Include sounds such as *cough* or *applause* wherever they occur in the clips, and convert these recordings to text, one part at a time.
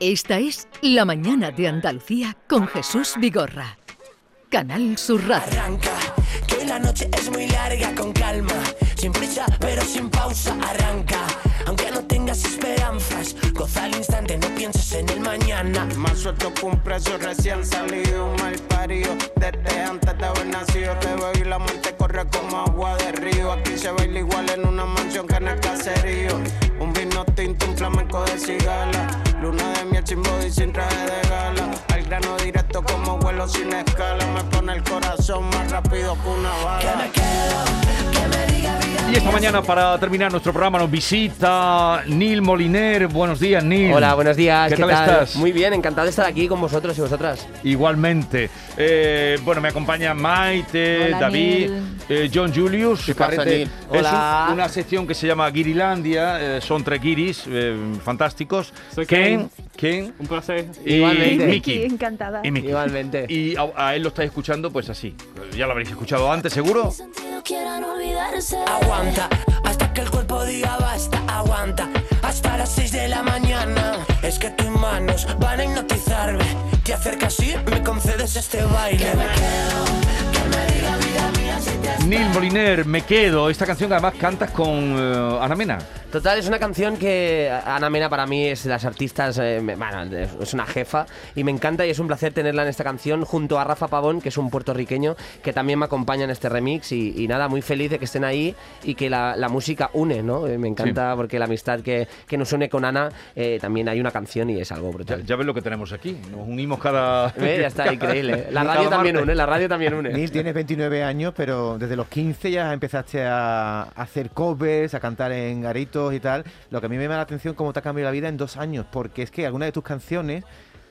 Esta es La Mañana de Andalucía con Jesús Vigorra. Canal Sur Radio. Arranca, que la noche es muy larga, con calma, sin prisa pero sin pausa, arranca. Aunque no tengas esperanzas, goza al instante, no pienses en el mañana. Más suelto que un preso recién salido, mal parido. Desde antes de haber nacido, te veo y la muerte corre como agua de río. Aquí se baila igual en una mansión que en el caserío. Un vino tinto, un flamenco de cigala. Luna de miel sin body, sin traje de gala. Al grano directo como vuelo sin escala. Me pone el corazón más rápido que una Que bala. me quedo, que me diga. Y esta mañana, para terminar nuestro programa, nos visita Neil Moliner. Buenos días, Neil. Hola, buenos días. ¿Qué, tal, estás? Muy bien, encantado de estar aquí con vosotros y vosotras. Igualmente. Eh, bueno, me acompaña Maite, Hola, David, eh, John Julius. ¿Qué pasa. Neil? Es Hola. un- una sección que se llama Guirilandia. eh, son tres guiris eh, fantásticos. Soy Ken, Ken. Ken Un placer. y Igualmente. Miki. encantada. Y. Igualmente. Y a, a él lo estáis escuchando, pues así. Ya lo habréis escuchado antes, seguro. Aguanta, hasta que el cuerpo diga basta, aguanta. Hasta las 6 de la mañana. Es que tus manos van a hipnotizarme. Te acercas y me concedes este baile. Me quedo, Neil Moliner, me quedo. Esta canción que además cantas con eh, Ana Mena. Total, es una canción que Ana Mena para mí es de las artistas, eh, me- bueno, es una jefa y me encanta y es un placer tenerla en esta canción junto a Rafa Pavón, que es un puertorriqueño que también me acompaña en este remix y, y nada, muy feliz de que estén ahí y que la, la música une, ¿no? Eh, Me encanta porque la amistad que, que nos une con Ana, eh, también hay una canción y es algo Ya, brutal. ya ves lo que tenemos aquí. Nos unimos cada. Ve, Ya está, *laughs* increíble. La radio también une, la radio también une. Neil, tienes 29 años, pero desde los 15 ya empezaste a hacer covers, a cantar en garitos y tal. Lo que a mí me llama la atención cómo te ha cambiado la vida en dos años, porque es que algunas de tus canciones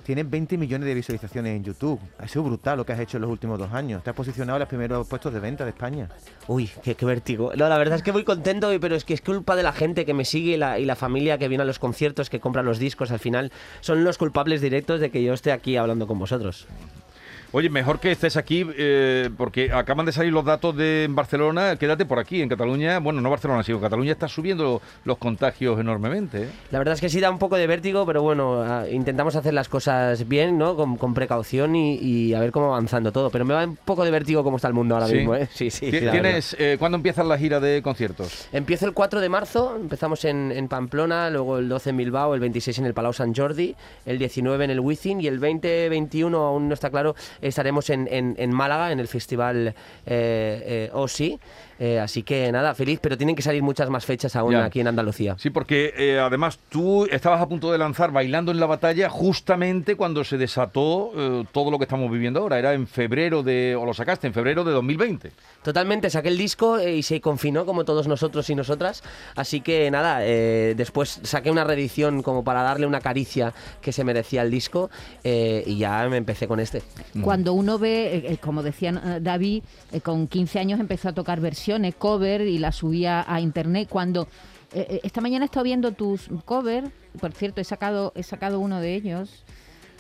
tienen 20 millones de visualizaciones en YouTube. Ha sido brutal lo que has hecho en los últimos dos años. Te has posicionado en los primeros puestos de venta de España. Uy, qué, qué vértigo. No, la verdad es que muy contento, pero es que es culpa de la gente que me sigue y la, y la familia que viene a los conciertos, que compra los discos. Al final son los culpables directos de que yo esté aquí hablando con vosotros. Oye, mejor que estés aquí eh, porque acaban de salir los datos de en Barcelona. Quédate por aquí, en Cataluña. Bueno, no Barcelona, sino Cataluña está subiendo los contagios enormemente. ¿eh? La verdad es que sí da un poco de vértigo, pero bueno, ah, intentamos hacer las cosas bien, ¿no? Con, con precaución y, y a ver cómo va avanzando todo. Pero me va un poco de vértigo cómo está el mundo ahora Sí. mismo, ¿eh? Sí, sí. ¿Tienes, eh, ¿Cuándo empiezas la gira de conciertos? Empiezo el 4 de marzo, empezamos en, en Pamplona, luego el 12 en Bilbao, el 26 en el Palau Sant Jordi, el 19 en el Wizzing y el 20-21, aún no está claro, estaremos en, en- en Málaga, en el festival eh, eh, OSI. Eh, así que nada, feliz, pero tienen que salir muchas más fechas aún Ya. aquí en Andalucía. Sí, porque eh, además tú estabas a punto de lanzar Bailando en la Batalla justamente cuando se desató eh, todo lo que estamos viviendo ahora. Era en febrero de, o lo sacaste en febrero de 2020. Totalmente, saqué el disco y se confinó como todos nosotros y nosotras. Así que nada, eh, después saqué una reedición como para darle una caricia que se merecía el disco eh, y ya me empecé con este. Cuando uno ve, como decía David, eh, con 15 años empezó a tocar versiones, cover y las subía a internet. Cuando eh, eh, esta mañana he estado viendo tus covers, por cierto, he sacado, he sacado uno de ellos.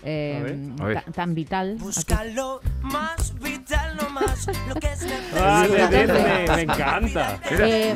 eh, A ver. A ver. ta- tan vital. Busca lo más vital, no más lo que es *laughs* Ah, Disney, me encanta. Eh.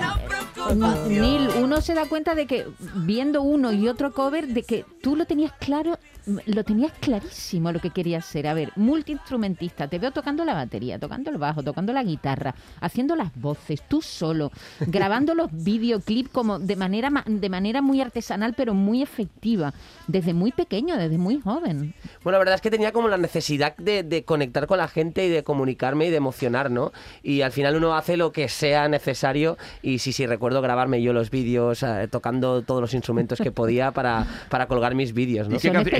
Neil, uno se da cuenta de que viendo uno y otro cover, de que tú lo tenías claro, lo tenías clarísimo lo que querías ser. A ver, multiinstrumentista, te veo tocando la batería, tocando el bajo, tocando la guitarra, haciendo las voces, tú solo, *laughs* grabando los videoclips como de manera ma- de manera muy artesanal, pero muy efectiva, desde muy pequeño, desde muy joven. Bueno, la verdad es que tenía como la necesidad de, de conectar con la gente y de comunicarme y de emocionar, ¿no? Y al final uno hace lo que sea necesario y sí, sí, recuerdo grabarme yo los vídeos eh, tocando todos los instrumentos que podía para, para colgar mis vídeos, ¿no? ¿Y qué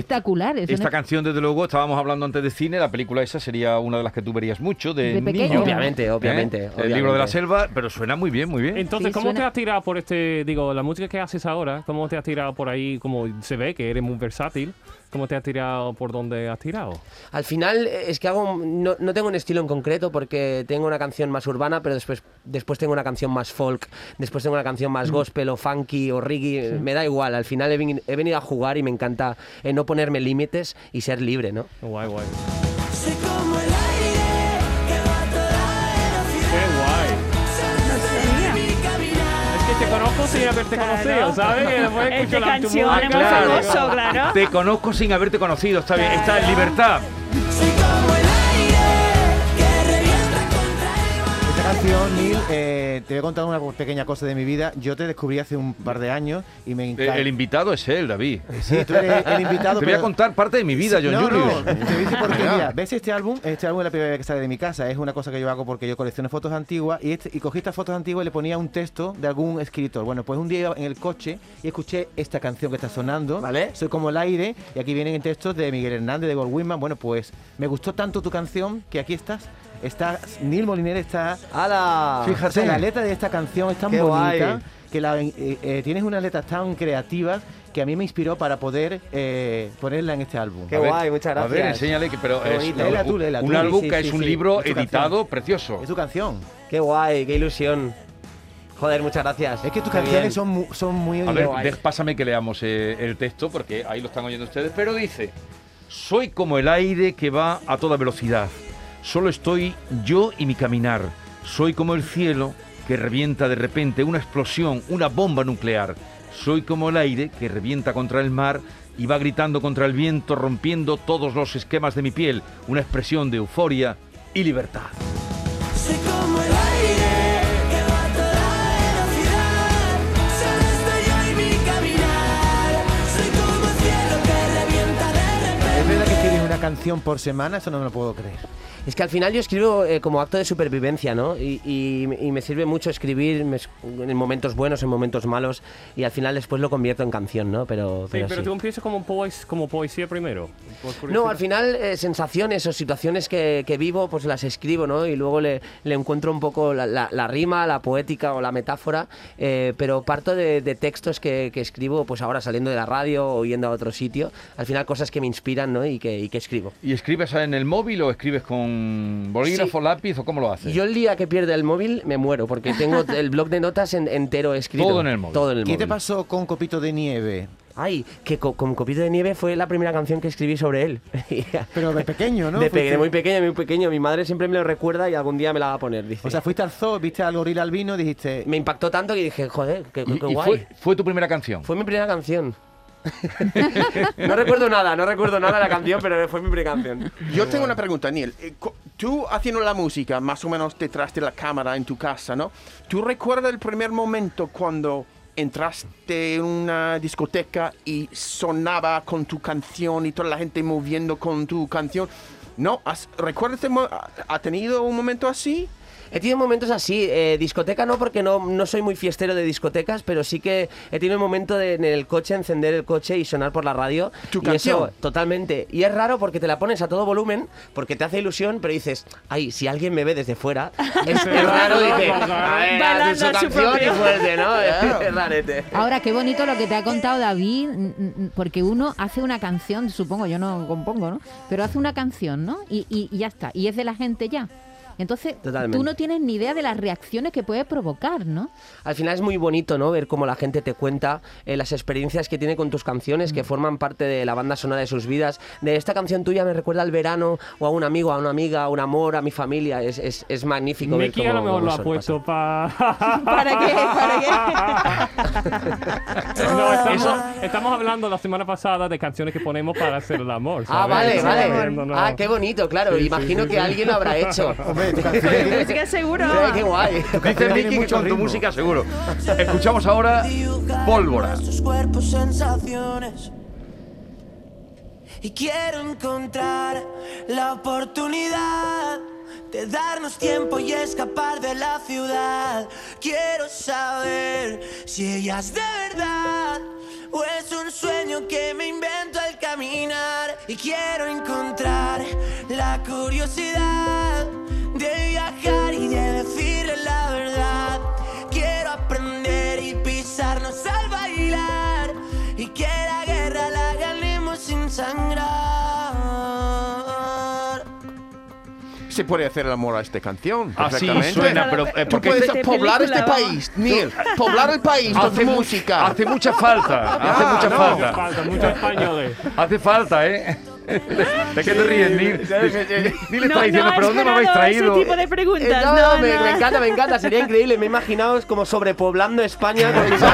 Esta canción, desde luego, estábamos hablando antes de cine, la película esa sería una de las que tú verías mucho, de, De pequeño. niño. Obviamente, obviamente, ¿Eh? El obviamente. libro de la selva, pero suena muy bien, muy bien. Entonces, Sí, ¿cómo suena- te has tirado por este, digo, la música que haces ahora, cómo te has tirado por ahí, como se ve que eres muy versátil, cómo te has tirado por donde has tirado? Al final es que hago no, no tengo un estilo en concreto porque tengo una canción más urbana, pero después, después tengo una canción más folk, después tengo una canción más gospel o funky o reggae, me da igual, al final he venido a jugar y me encanta eh, no ponerme límites y ser libre, ¿no? Guay, guay. Conozco sin haberte Claro. conocido, ¿sabes? Y después la- tu canción es muy claro. famoso, claro. Te conozco sin haberte conocido, está bien, está en libertad. Neil, eh, te voy a contar una pequeña cosa de mi vida. Yo te descubrí hace un par de años y me Eh, encanta. El invitado es él, David. Sí, tú eres el *laughs* invitado. Te voy a contar parte de mi vida, John no, Julius. No, te voy a decir por qué. Mira, ¿ves este álbum? Este álbum es la primera vez que sale de mi casa. Es una cosa que yo hago porque yo colecciono fotos antiguas y, este- y cogí estas fotos antiguas y le ponía un texto de algún escritor. Bueno, pues un día iba en el coche y escuché esta canción que está sonando. ¿Vale? Soy como el aire y aquí vienen textos de Miguel Hernández, de Gold Whitman. Bueno, pues me gustó tanto tu canción que aquí estás. Está, Neil Moliner está ¡Hala! Fíjate, la letra de esta canción es tan Qué bonita guay. que la, eh, eh, tienes unas letras tan creativas que a mí me inspiró para poder eh, ponerla en este álbum. Qué A ver, guay, muchas A ver, gracias. enséñale que, pero es. Léela tú, léela un tú. álbum Sí, que sí, es un sí. libro Es editado canción. precioso. Es tu canción. Qué guay, qué ilusión. Joder, muchas gracias. Es que tus Qué canciones bien. son, mu- son muy... A ver, pásame que leamos eh, el texto porque ahí lo están oyendo ustedes. Pero dice, soy como el aire que va a toda velocidad. Solo estoy yo y mi caminar. Soy como el cielo que revienta de repente una explosión, una bomba nuclear. Soy como el aire que revienta contra el mar y va gritando contra el viento, rompiendo todos los esquemas de mi piel. Una expresión de euforia y libertad. Soy como el aire que va a toda velocidad. Solo estoy yo y mi caminar. Soy como el cielo que revienta de repente. ¿Es verdad que escribes una canción por semana? Eso no me lo puedo creer. Es que al final yo escribo eh, como acto de supervivencia, ¿no? Y, y- y me sirve mucho escribir me en momentos buenos, en momentos malos, y al final después lo convierto en canción, ¿no? Pero, Sí, pero pero sí. tú empiezas como, poes- como poesía primero. No, al final eh, sensaciones o situaciones que, que vivo, pues las escribo, ¿no? Y luego le, le encuentro un poco la, la- la rima, la poética o la metáfora, eh, pero parto de, de textos que, que escribo, pues ahora saliendo de la radio o yendo a otro sitio, al final cosas que me inspiran, ¿no? Y que, y que escribo. ¿Y escribes en el móvil o escribes con bolígrafo, lápiz o cómo lo haces? Yo el día que pierde el móvil me muero, porque tengo *laughs* el blog de notas en- entero escrito. Todo en el móvil. Todo en el ¿Qué móvil. te pasó con Copito de Nieve? Ay, que co- con Copito de Nieve fue la primera canción que escribí sobre él. *laughs* Pero de *laughs* pequeño, ¿no? de, pe- Fuiste- de muy pequeño, muy pequeño. Mi madre siempre me lo recuerda y algún día me la va a poner, dice. O sea, fuiste al zoo, viste al gorila albino, dijiste... me impactó tanto que dije, joder, qué, ¿Y, qué y guay. fue, fue tu primera canción? Fue mi primera canción. *laughs* no recuerdo nada, no recuerdo nada de la canción, pero fue mi primera canción. Yo tengo una pregunta, Neil. Eh, Tú haciendo la música más o menos detrás de la cámara en tu casa, ¿no? ¿Tú recuerdas el primer momento cuando entraste en una discoteca y sonaba con tu canción y toda la gente moviendo con tu canción? ¿No? ¿Has- ¿Recuerdas? este mo- ¿Ha ha tenido un momento así? He tenido momentos así, eh, discoteca no porque no, no soy muy fiestero de discotecas, pero sí que he tenido un momento de en el coche, encender el coche y sonar por la radio. ¿Tu y canción? Eso, totalmente. Y es raro porque te la pones a todo volumen, porque te hace ilusión, pero dices, ay, si alguien me ve desde fuera, *laughs* es, raro, dice, a ver, su a su canción y fuerte, ¿no? *laughs* Es rarete. Ahora, qué bonito lo que te ha contado David, porque uno hace una canción, supongo, yo no compongo, ¿no? Pero hace una canción, ¿no? Y, y- y ya está, y es de la gente ya. Entonces, Totalmente. tú no tienes ni idea de las reacciones que puede provocar, ¿no? Al final es muy bonito, ¿no? Ver cómo la gente te cuenta eh, las experiencias que tiene con tus canciones, Mm. que forman parte de la banda sonora de sus vidas. De esta canción tuya me recuerda al verano, o a un amigo, a una amiga, a un amor, a mi familia. Es, es, es magnífico ver cómo, a lo mejor lo ha puesto para... *laughs* ¿Para qué? ¿Para qué? *laughs* no, estamos, estamos hablando la semana pasada de canciones que ponemos para hacer el amor. Ah, ¿sabes? vale, Estamos vale. viendo, ¿no? Ah, qué bonito, claro. Sí, sí, Imagino sí, que sí. alguien lo habrá hecho. *laughs* Hombre, tu que seguro. Qué guay. Dice que con tu ritmo. música seguro. Escuchamos ahora Pólvora. Cuerpos, sensaciones. Y quiero encontrar la oportunidad de darnos tiempo y escapar de la ciudad. Quiero saber si ella es de verdad o es un sueño que me invento al caminar. Y quiero encontrar la curiosidad Se puede hacer el amor a esta canción. Así perfectamente. suena, pero eh, Tú porque puedes de poblar este país, Neil. Poblar el país hace, música. hace mucha falta, hace Ah, mucha no. falta. Falta muchos españoles. Hace falta, ¿eh? ¿De qué te ríes, Nil? Nil está No, diciendo, no ¿pero dónde me habéis traído? ese tipo de preguntas. Eh, no, no, me, no. me encanta, me encanta. Sería increíble. Me he imaginado como sobrepoblando España con *laughs* mis este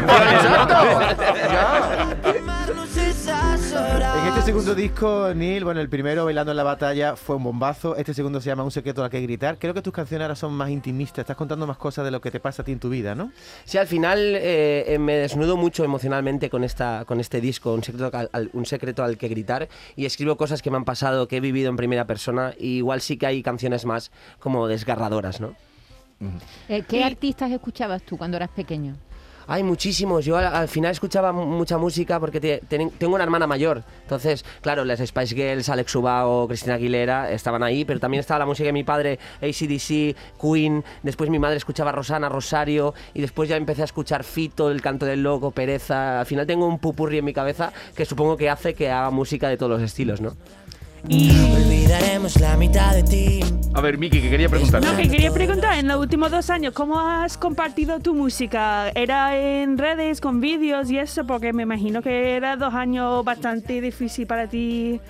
segundo disco, Neil, bueno, el primero, Bailando en la Batalla, fue un bombazo. Este segundo se llama Un secreto al que gritar. Creo que tus canciones ahora son más intimistas. Estás contando más cosas de lo que te pasa a ti en tu vida, ¿no? Sí, al final eh, eh, me desnudo mucho emocionalmente con, esta, con este disco, un secreto, al, al- un secreto al que gritar, y escribo cosas que me han pasado, que he vivido en primera persona, y igual sí que hay canciones más como desgarradoras, ¿no? Eh, ¿Qué artistas escuchabas tú cuando eras pequeño? Hay muchísimos. Yo al, al final escuchaba mu- mucha música porque te- ten- tengo una hermana mayor. Entonces, claro, las Spice Girls, Alex Ubago, Cristina Aguilera estaban ahí, pero también estaba la música de mi padre, ACDC, Queen. Después mi madre escuchaba Rosana, Rosario. Y después ya empecé a escuchar Fito, El Canto del Loco, Pereza. Al final tengo un pupurri en mi cabeza que supongo que hace que haga música de todos los estilos, ¿no? Olvidaremos la mitad de ti. A ver, Miki, que quería preguntarte. No, que quería preguntar, en los últimos dos años, ¿cómo has compartido tu música? ¿Era en redes, con vídeos y eso? Porque me imagino que era dos años bastante difícil para ti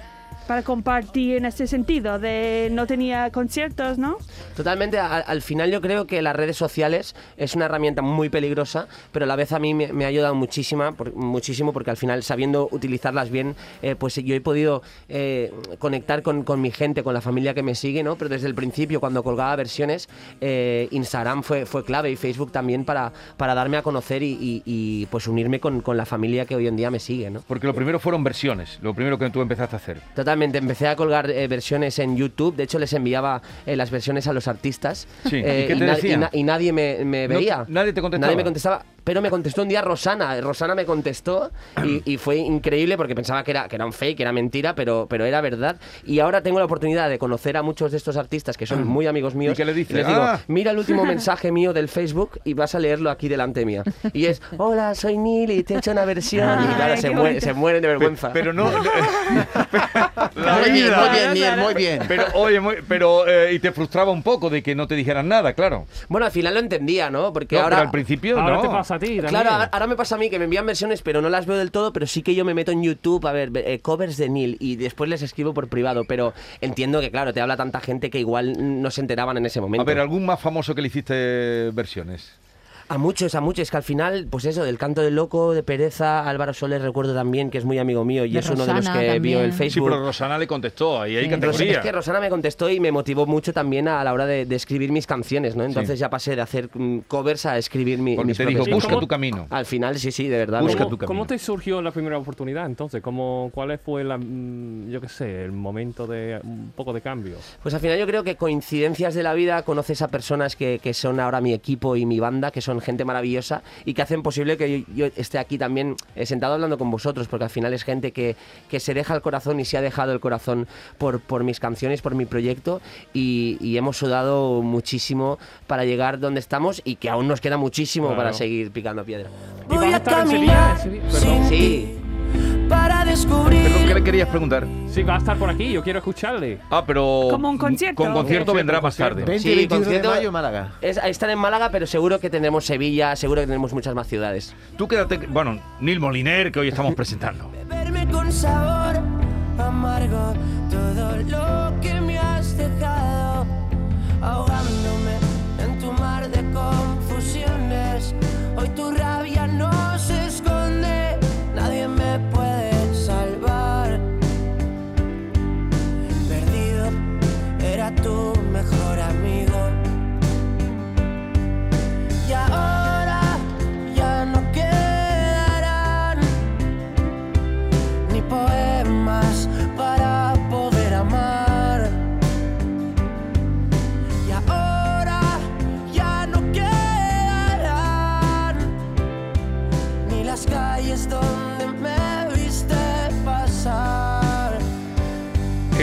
para compartir en ese sentido, de no tenía conciertos, ¿no? Totalmente, a- al final yo creo que las redes sociales es una herramienta muy peligrosa, pero a la vez a mí me, me ha ayudado muchísima, por- muchísimo porque al final sabiendo utilizarlas bien, eh, pues yo he podido eh, conectar con, con mi gente, con la familia que me sigue, ¿no? Pero desde el principio, cuando colgaba versiones, eh, Instagram fue, fue clave y Facebook también para, para darme a conocer y, y- y, pues unirme con, con la familia que hoy en día me sigue, ¿no? Porque lo primero fueron versiones, lo primero que tú empezaste a hacer. Totalmente, empecé a colgar eh, versiones en YouTube, de hecho les enviaba eh, las versiones a los artistas Sí, ¿y eh, qué te na- decían? na- y nadie me, me No- veía. nadie te contestaba. Nadie me contestaba, pero me contestó un día Rosana, Rosana me contestó y, y fue increíble porque pensaba que era, que era un fake, que era mentira, pero, pero era verdad. Y ahora tengo la oportunidad de conocer a muchos de estos artistas que son muy amigos míos. ¿Y qué le dices? les digo, Ah. mira el último *laughs* mensaje mío del Facebook y vas a leerlo aquí delante mía. Y es, hola, soy Nili, te he hecho una versión. y claro, Ay, se, muere- se mueren de vergüenza. Pero no. *laughs* *laughs* la Muy bien, muy bien, Niel, muy bien. Pero, oye, muy- pero, eh, y te frustraba un poco de que no te dijeran nada, claro. Bueno, al final lo entendía, ¿no? Porque No, ahora... pero al principio Ahora no. te pasa a ti también. Claro, ahora- ahora me pasa a mí que me envían versiones, pero no las veo del todo, pero sí que yo me meto en YouTube a ver eh, covers de Neil y después les escribo por privado, pero entiendo que, claro, te habla tanta gente que igual no se enteraban en ese momento. A ver, ¿algún más famoso que le hiciste versiones? A muchos, a muchos, es que al final, pues eso, del canto del loco, de Pereza, Álvaro Soler recuerdo también, que es muy amigo mío y De es uno de los que vio también. el Sí, Facebook. pero Rosana le contestó, ahí hay Sí. Categoría. es que Rosana me contestó y me motivó mucho también a la hora de, de escribir mis canciones, ¿no? Entonces Sí. ya pasé de hacer mm, covers a escribir mi, Porque mis te dijo, busca tu camino. Al final, sí, sí, de verdad. Busca me- tu camino. ¿Cómo te surgió la primera oportunidad entonces? ¿Cómo, ¿Cuál fue la, mm, yo qué sé, el momento de un poco de cambio? Pues al final yo creo que coincidencias de la vida, conoces a personas que, que son ahora mi equipo y mi banda, que son gente maravillosa y que hacen posible que yo, yo esté aquí también eh, sentado hablando con vosotros, porque al final es gente que, que se deja el corazón y se ha dejado el corazón por, por mis canciones, por mi proyecto y, y hemos sudado muchísimo para llegar donde estamos y que aún nos queda muchísimo Claro. para seguir picando piedra. ¿Y vas Voy a caminar Sevilla. Sí, descubrir. ¿Pero qué le querías preguntar? Sí, va a estar por aquí, yo quiero escucharle. Ah, pero... Como un concierto. Con concierto Concierto, vendrá más tarde. 20 Sí, y 21 de mayo, Málaga. es, están en Málaga, pero seguro que tendremos Sevilla, seguro que tenemos muchas más ciudades. Tú quédate... Bueno, Neil Moliner, que hoy estamos presentando. *laughs* Beberme con sabor amargo todo lo que me has dejado, ahogándome en tu mar de confusiones. Hoy tu rabia tu mejor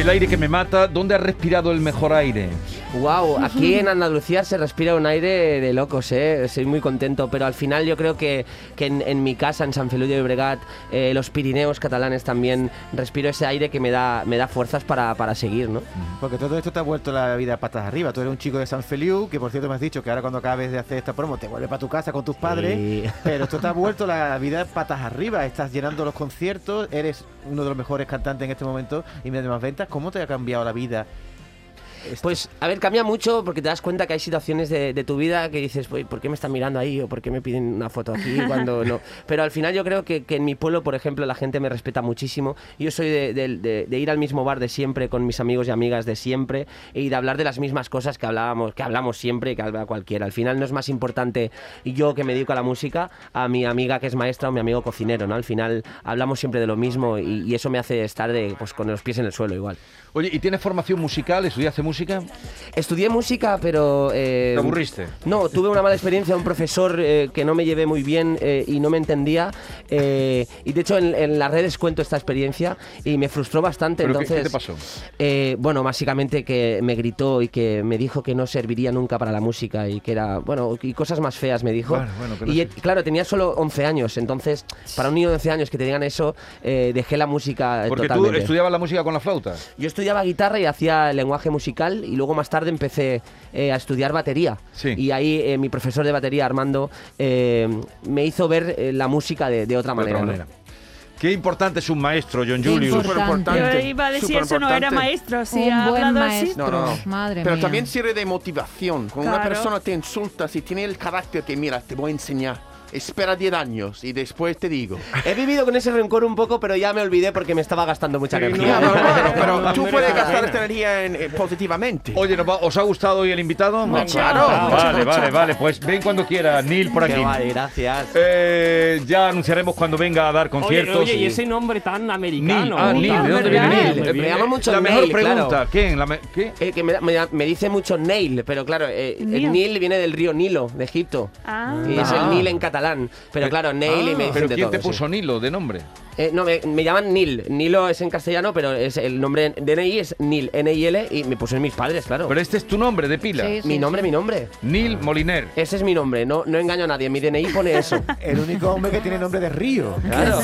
El aire que me mata, ¿dónde has respirado el mejor aire? Wow, *laughs* aquí en Andalucía se respira un aire de locos, ¿eh? Estoy muy contento, pero al final yo creo que, que en, en mi casa, en San Feliu de Llobregat, eh, los Pirineos catalanes también, respiro ese aire que me da, me da fuerzas para, para seguir, ¿no? Porque todo esto te ha vuelto la vida patas arriba. Tú eres un chico de San Feliu, que por cierto me has dicho que ahora cuando acabes de hacer esta promo te vuelves para tu casa con tus padres. Sí. Pero esto te ha *laughs* vuelto la vida patas arriba. Estás llenando los conciertos, eres uno de los mejores cantantes en este momento y de más ventas. ¿Cómo te ha cambiado la vida? Esto? Pues, a ver, cambia mucho porque te das cuenta que hay situaciones de, de tu vida que dices, "Uy, ¿por qué me están mirando ahí? ¿O por qué me piden una foto aquí *laughs* cuando no? Pero al final yo creo que, que en mi pueblo, por ejemplo, la gente me respeta muchísimo. Yo soy de, de- de- de ir al mismo bar de siempre con mis amigos y amigas de siempre y de hablar de las mismas cosas que hablábamos, que hablamos siempre y que habla cualquiera. Al final no es más importante yo que me dedico a la música a mi amiga que es maestra o mi amigo cocinero, ¿no? Al final hablamos siempre de lo mismo y, y eso me hace estar de, pues, con los pies en el suelo igual. Oye, ¿y tienes formación musical? ¿Estudiaste música? Estudié música, pero... eh, ¿Te aburriste? No, tuve una mala experiencia, un profesor eh, que no me llevé muy bien eh, y no me entendía. eh, y de hecho en, en las redes cuento esta experiencia y me frustró bastante. ¿Pero qué- entonces, qué te pasó? eh, bueno, básicamente que me gritó y que me dijo que no serviría nunca para la música y que era, bueno, y cosas más feas me dijo. Bueno, bueno, no y sé. claro, tenía solo 11 años, entonces para un niño de 11 años que te digan eso, eh, dejé la música Porque tú totalmente. estudiabas la música con la flauta. Yo estudiaba guitarra y hacía lenguaje musical y luego más tarde empecé eh, a estudiar batería. Sí. Y ahí eh, mi profesor de batería, Armando, eh, me hizo ver eh, la música de, de otra De manera. otra ¿no? manera. Qué importante es un maestro, John Qué Julius. importante. Yo iba a decir eso, no era maestro. Si Un ha buen hablado así. maestro. No, no, no. Madre Pero mía. también sirve de motivación. Cuando una Claro. persona te insulta, si tiene el carácter que, mira, te voy a enseñar. Espera 10 años y después te digo. He vivido con ese rencor un poco, pero ya me olvidé porque me estaba gastando mucha Sí, energía. No, claro, pero No, *laughs* tú no puedes gastar esta energía en- eh, positivamente. Oye, ¿nos va- ¿os ha gustado hoy el invitado? Mucho. Claro. Ah, vale, vale, vale. Pues ven cuando quiera, Neil por Qué aquí. guay, gracias. Eh, ya anunciaremos cuando venga a dar Oye, conciertos. oye, y y- ese nombre tan americano. Neil, ah, Neil, Neil, ¿de dónde viene Neil, Neil? me llama mucho La mejor Neil, pregunta, claro. ¿quién? La me- ¿Qué? Eh, que me, me- me dice mucho Nail, pero claro, eh, el Neil. Nil viene del río Nilo, de Egipto. Ah. Y es Ah. el Nil en catalán. Pero claro, Nail y me dicen ¿Pero de quién todo, te sí. puso Nilo de nombre? Eh, no, me, me llaman Nil. Nilo es en castellano, pero es el nombre de DNI es Nil, N-I-L, y me pusieron mis padres, claro. Pero este es tu nombre de pila. Sí, sí, mi sí. nombre, mi nombre. Neil Moliner. Ese es mi nombre, no, no engaño a nadie. Mi DNI pone eso. *laughs* El único hombre que tiene nombre de río. Claro.